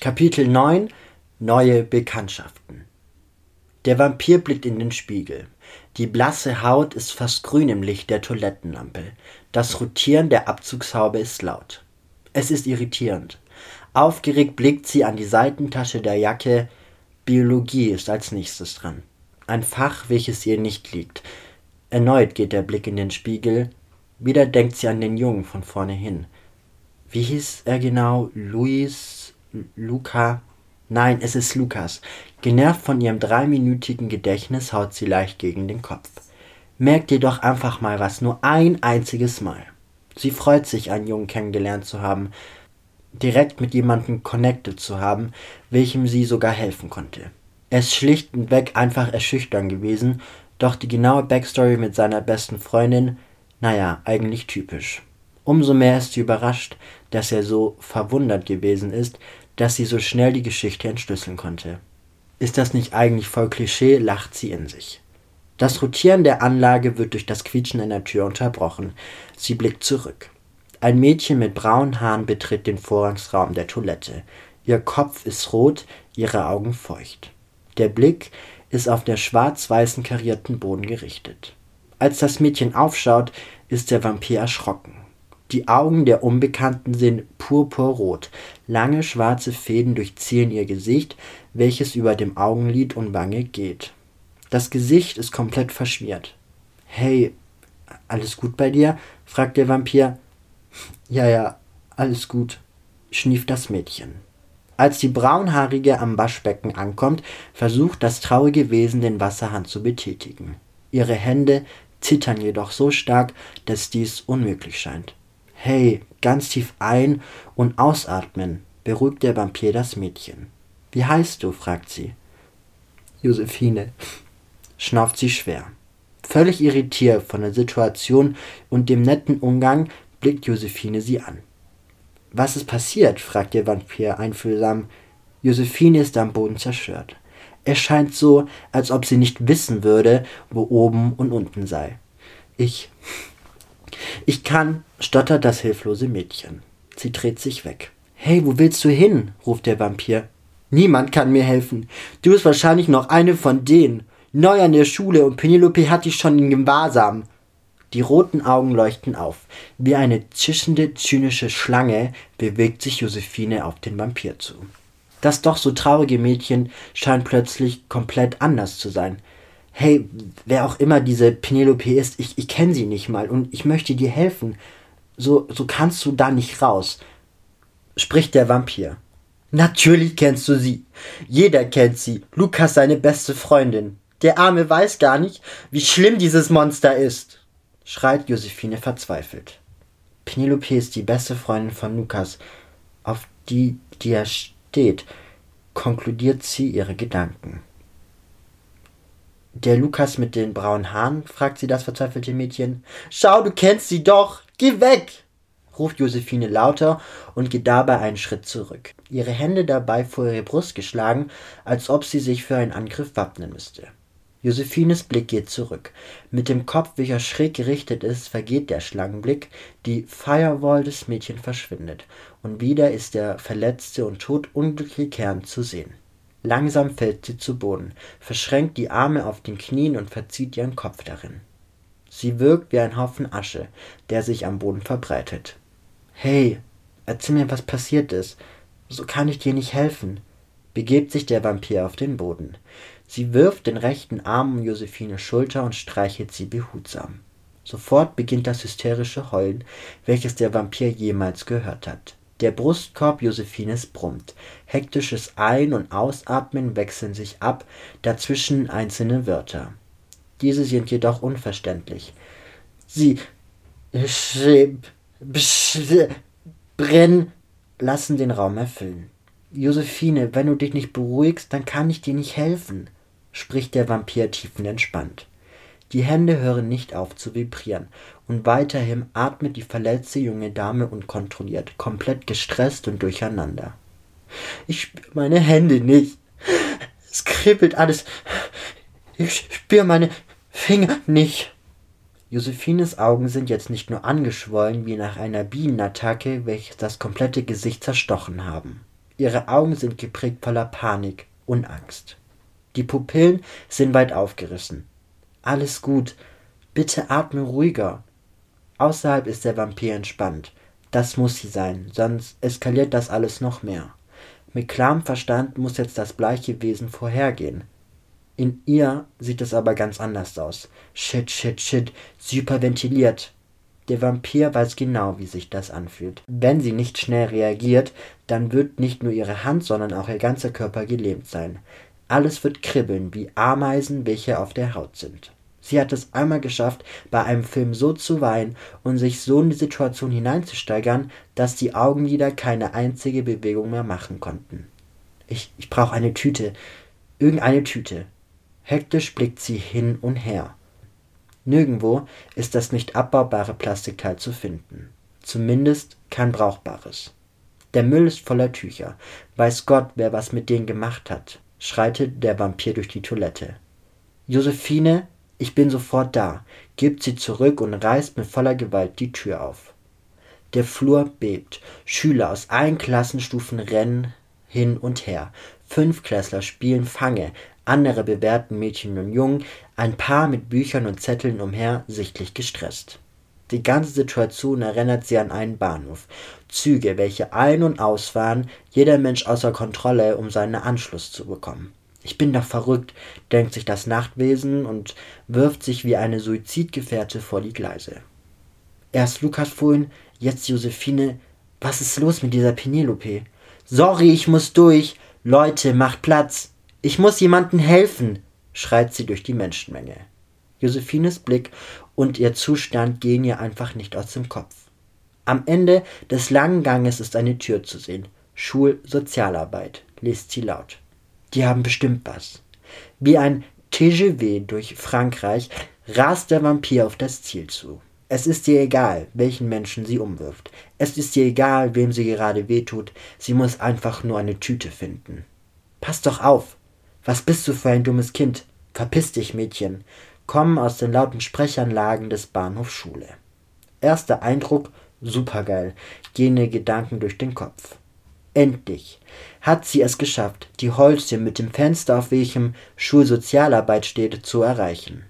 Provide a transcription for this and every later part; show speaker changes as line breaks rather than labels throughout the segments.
Kapitel 9 Neue Bekanntschaften Der Vampir blickt in den Spiegel. Die blasse Haut ist fast grün im Licht der Toilettenlampe. Das Rotieren der Abzugshaube ist laut. Es ist irritierend. Aufgeregt blickt sie an die Seitentasche der Jacke. Biologie ist als nächstes dran. Ein Fach, welches ihr nicht liegt. Erneut geht der Blick in den Spiegel. Wieder denkt sie an den Jungen von vorne hin. Wie hieß er genau? Luis Luca. Nein, es ist Lukas. Genervt von ihrem dreiminütigen Gedächtnis haut sie leicht gegen den Kopf. Merk dir doch einfach mal was, nur ein einziges Mal. Sie freut sich, einen Jungen kennengelernt zu haben, direkt mit jemandem connected zu haben, welchem sie sogar helfen konnte. Er ist schlichtweg einfach erschüchtern gewesen, doch die genaue Backstory mit seiner besten Freundin, naja, eigentlich typisch. Umso mehr ist sie überrascht, dass er so verwundert gewesen ist, dass sie so schnell die Geschichte entschlüsseln konnte. Ist das nicht eigentlich voll Klischee, lacht sie in sich. Das Rotieren der Anlage wird durch das Quietschen einer Tür unterbrochen. Sie blickt zurück. Ein Mädchen mit braunen Haaren betritt den Vorrangsraum der Toilette. Ihr Kopf ist rot, ihre Augen feucht. Der Blick ist auf der schwarz-weißen karierten Boden gerichtet. Als das Mädchen aufschaut, ist der Vampir erschrocken. Die Augen der Unbekannten sind purpurrot. Lange schwarze Fäden durchziehen ihr Gesicht, welches über dem Augenlid und Wange geht. Das Gesicht ist komplett verschmiert. Hey, alles gut bei dir? fragt der Vampir. Ja, ja, alles gut, schnieft das Mädchen. Als die Braunhaarige am Waschbecken ankommt, versucht das traurige Wesen den Wasserhahn zu betätigen. Ihre Hände zittern jedoch so stark, dass dies unmöglich scheint. Hey, ganz tief ein- und ausatmen, beruhigt der Vampir das Mädchen. Wie heißt du? fragt sie. Josephine, schnauft sie schwer. Völlig irritiert von der Situation und dem netten Umgang blickt Josephine sie an. Was ist passiert? fragt der Vampir einfühlsam. Josephine ist am Boden zerstört. Es scheint so, als ob sie nicht wissen würde, wo oben und unten sei. Ich, ich kann, stottert das hilflose Mädchen. Sie dreht sich weg. Hey, wo willst du hin? ruft der Vampir. Niemand kann mir helfen. Du bist wahrscheinlich noch eine von denen. Neu an der Schule und Penelope hat dich schon in Gewahrsam. Die roten Augen leuchten auf. Wie eine zischende, zynische Schlange bewegt sich Josephine auf den Vampir zu. Das doch so traurige Mädchen scheint plötzlich komplett anders zu sein hey, wer auch immer diese Penelope ist, ich, ich kenne sie nicht mal und ich möchte dir helfen. So, so kannst du da nicht raus. Spricht der Vampir. Natürlich kennst du sie. Jeder kennt sie. Lukas seine beste Freundin. Der Arme weiß gar nicht, wie schlimm dieses Monster ist. Schreit Josephine verzweifelt. Penelope ist die beste Freundin von Lukas, auf die, die er steht, konkludiert sie ihre Gedanken. Der Lukas mit den braunen Haaren? fragt sie das verzweifelte Mädchen. Schau, du kennst sie doch! Geh weg! ruft Josephine lauter und geht dabei einen Schritt zurück. Ihre Hände dabei vor ihre Brust geschlagen, als ob sie sich für einen Angriff wappnen müsste. Josephines Blick geht zurück. Mit dem Kopf, welcher schräg gerichtet ist, vergeht der Schlangenblick, die Firewall des Mädchens verschwindet, und wieder ist der verletzte und todunglückliche Kern zu sehen. Langsam fällt sie zu Boden, verschränkt die Arme auf den Knien und verzieht ihren Kopf darin. Sie wirkt wie ein Haufen Asche, der sich am Boden verbreitet. Hey, erzähl mir, was passiert ist. So kann ich dir nicht helfen, begebt sich der Vampir auf den Boden. Sie wirft den rechten Arm um Josephines Schulter und streichelt sie behutsam. Sofort beginnt das hysterische Heulen, welches der Vampir jemals gehört hat. Der Brustkorb Josephines brummt. Hektisches Ein- und Ausatmen wechseln sich ab, dazwischen einzelne Wörter. Diese sind jedoch unverständlich. Sie brenn lassen den Raum erfüllen. Josephine, wenn du dich nicht beruhigst, dann kann ich dir nicht helfen, spricht der Vampir tiefenentspannt. Die Hände hören nicht auf zu vibrieren, und weiterhin atmet die verletzte junge Dame unkontrolliert, komplett gestresst und durcheinander. Ich spüre meine Hände nicht. Es kribbelt alles. Ich spüre meine Finger nicht. Josephines Augen sind jetzt nicht nur angeschwollen wie nach einer Bienenattacke, welche das komplette Gesicht zerstochen haben. Ihre Augen sind geprägt voller Panik und Angst. Die Pupillen sind weit aufgerissen. Alles gut. Bitte atme ruhiger. Außerhalb ist der Vampir entspannt. Das muss sie sein, sonst eskaliert das alles noch mehr. Mit klarem Verstand muss jetzt das bleiche Wesen vorhergehen. In ihr sieht es aber ganz anders aus. Shit, shit, shit, superventiliert. Der Vampir weiß genau, wie sich das anfühlt. Wenn sie nicht schnell reagiert, dann wird nicht nur ihre Hand, sondern auch ihr ganzer Körper gelähmt sein. Alles wird kribbeln wie Ameisen, welche auf der Haut sind. Sie hat es einmal geschafft, bei einem Film so zu weinen und sich so in die Situation hineinzusteigern, dass die Augenlider keine einzige Bewegung mehr machen konnten. Ich, ich brauche eine Tüte. Irgendeine Tüte. Hektisch blickt sie hin und her. Nirgendwo ist das nicht abbaubare Plastikteil zu finden. Zumindest kein brauchbares. Der Müll ist voller Tücher. Weiß Gott, wer was mit denen gemacht hat, schreitet der Vampir durch die Toilette. Josephine, ich bin sofort da, gibt sie zurück und reißt mit voller Gewalt die Tür auf. Der Flur bebt. Schüler aus allen Klassenstufen rennen hin und her. Fünfklässler spielen Fange, andere bewerten Mädchen und Jungen, ein Paar mit Büchern und Zetteln umher, sichtlich gestresst. Die ganze Situation erinnert sie an einen Bahnhof. Züge, welche ein- und ausfahren, jeder Mensch außer Kontrolle, um seinen Anschluss zu bekommen. Ich bin doch verrückt, denkt sich das Nachtwesen und wirft sich wie eine Suizidgefährte vor die Gleise. Erst Lukas vorhin, jetzt Josephine. Was ist los mit dieser Penelope? Sorry, ich muss durch. Leute, macht Platz. Ich muss jemandem helfen, schreit sie durch die Menschenmenge. Josephines Blick und ihr Zustand gehen ihr einfach nicht aus dem Kopf. Am Ende des langen Ganges ist eine Tür zu sehen. Schulsozialarbeit, liest sie laut. Die haben bestimmt was. Wie ein TGV durch Frankreich rast der Vampir auf das Ziel zu. Es ist ihr egal, welchen Menschen sie umwirft. Es ist ihr egal, wem sie gerade wehtut. Sie muss einfach nur eine Tüte finden. Pass doch auf. Was bist du für ein dummes Kind? Verpiss dich, Mädchen. Kommen aus den lauten Sprechanlagen des Bahnhofs Schule. Erster Eindruck, supergeil. Gehende Gedanken durch den Kopf. Endlich hat sie es geschafft, die Holzchen mit dem Fenster, auf welchem Schulsozialarbeit steht, zu erreichen.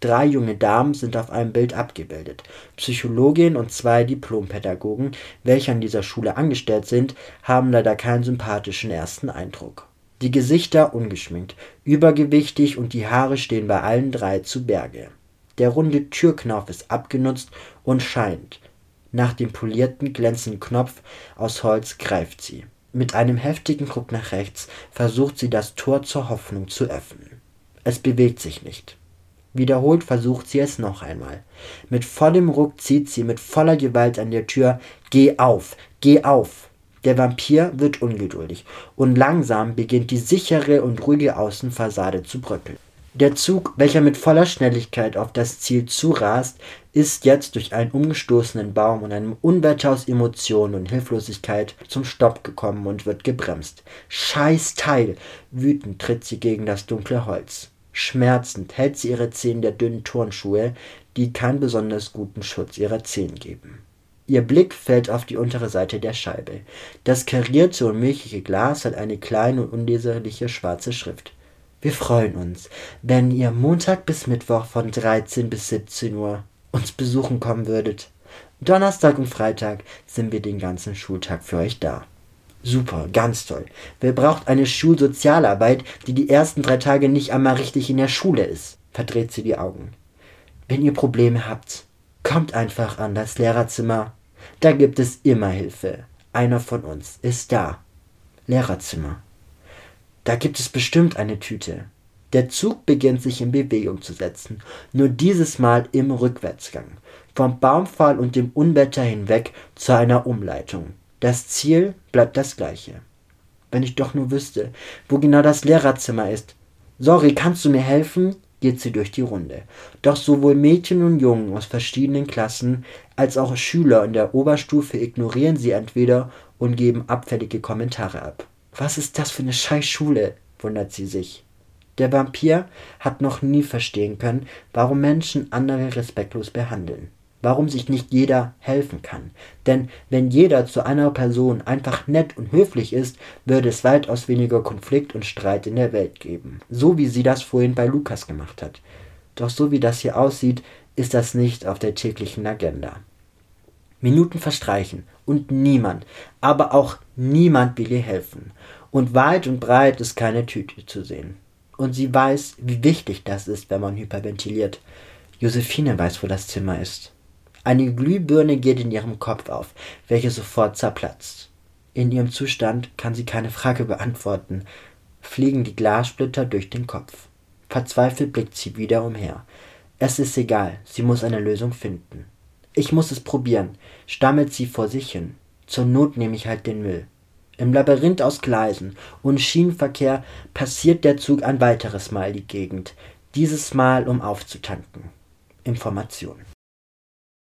Drei junge Damen sind auf einem Bild abgebildet. Psychologin und zwei Diplompädagogen, welche an dieser Schule angestellt sind, haben leider keinen sympathischen ersten Eindruck. Die Gesichter ungeschminkt, übergewichtig und die Haare stehen bei allen drei zu Berge. Der runde Türknauf ist abgenutzt und scheint, nach dem polierten, glänzenden Knopf aus Holz greift sie. Mit einem heftigen Ruck nach rechts versucht sie das Tor zur Hoffnung zu öffnen. Es bewegt sich nicht. Wiederholt versucht sie es noch einmal. Mit vollem Ruck zieht sie mit voller Gewalt an der Tür. Geh auf, geh auf. Der Vampir wird ungeduldig und langsam beginnt die sichere und ruhige Außenfassade zu bröckeln. Der Zug, welcher mit voller Schnelligkeit auf das Ziel zurast, ist jetzt durch einen umgestoßenen Baum und einem Unwetter aus Emotionen und Hilflosigkeit zum Stopp gekommen und wird gebremst. Scheiß Teil! Wütend tritt sie gegen das dunkle Holz. Schmerzend hält sie ihre Zehen der dünnen Turnschuhe, die keinen besonders guten Schutz ihrer Zehen geben. Ihr Blick fällt auf die untere Seite der Scheibe. Das karierte und milchige Glas hat eine kleine und unleserliche schwarze Schrift. Wir freuen uns, wenn ihr Montag bis Mittwoch von 13 bis 17 Uhr uns besuchen kommen würdet. Donnerstag und Freitag sind wir den ganzen Schultag für euch da. Super, ganz toll. Wer braucht eine Schulsozialarbeit, die die ersten drei Tage nicht einmal richtig in der Schule ist? verdreht sie die Augen. Wenn ihr Probleme habt, kommt einfach an das Lehrerzimmer. Da gibt es immer Hilfe. Einer von uns ist da. Lehrerzimmer. Da gibt es bestimmt eine Tüte. Der Zug beginnt sich in Bewegung zu setzen, nur dieses Mal im Rückwärtsgang. Vom Baumfall und dem Unwetter hinweg zu einer Umleitung. Das Ziel bleibt das gleiche. Wenn ich doch nur wüsste, wo genau das Lehrerzimmer ist. Sorry, kannst du mir helfen? geht sie durch die Runde. Doch sowohl Mädchen und Jungen aus verschiedenen Klassen als auch Schüler in der Oberstufe ignorieren sie entweder und geben abfällige Kommentare ab. Was ist das für eine Scheißschule? wundert sie sich. Der Vampir hat noch nie verstehen können, warum Menschen andere respektlos behandeln. warum sich nicht jeder helfen kann. Denn wenn jeder zu einer Person einfach nett und höflich ist, würde es weitaus weniger Konflikt und Streit in der Welt geben. So wie sie das vorhin bei Lukas gemacht hat. Doch so wie das hier aussieht, ist das nicht auf der täglichen Agenda. Minuten verstreichen und niemand, aber auch niemand will ihr helfen. Und weit und breit ist keine Tüte zu sehen. Und sie weiß, wie wichtig das ist, wenn man hyperventiliert. Josephine weiß, wo das Zimmer ist. Eine Glühbirne geht in ihrem Kopf auf, welche sofort zerplatzt. In ihrem Zustand kann sie keine Frage beantworten, fliegen die Glassplitter durch den Kopf. Verzweifelt blickt sie wieder umher. Es ist egal, sie muss eine Lösung finden. Ich muss es probieren, stammelt sie vor sich hin. Zur Not nehme ich halt den Müll. Im Labyrinth aus Gleisen und Schienenverkehr passiert der Zug ein weiteres Mal die Gegend, dieses Mal um aufzutanken. Information.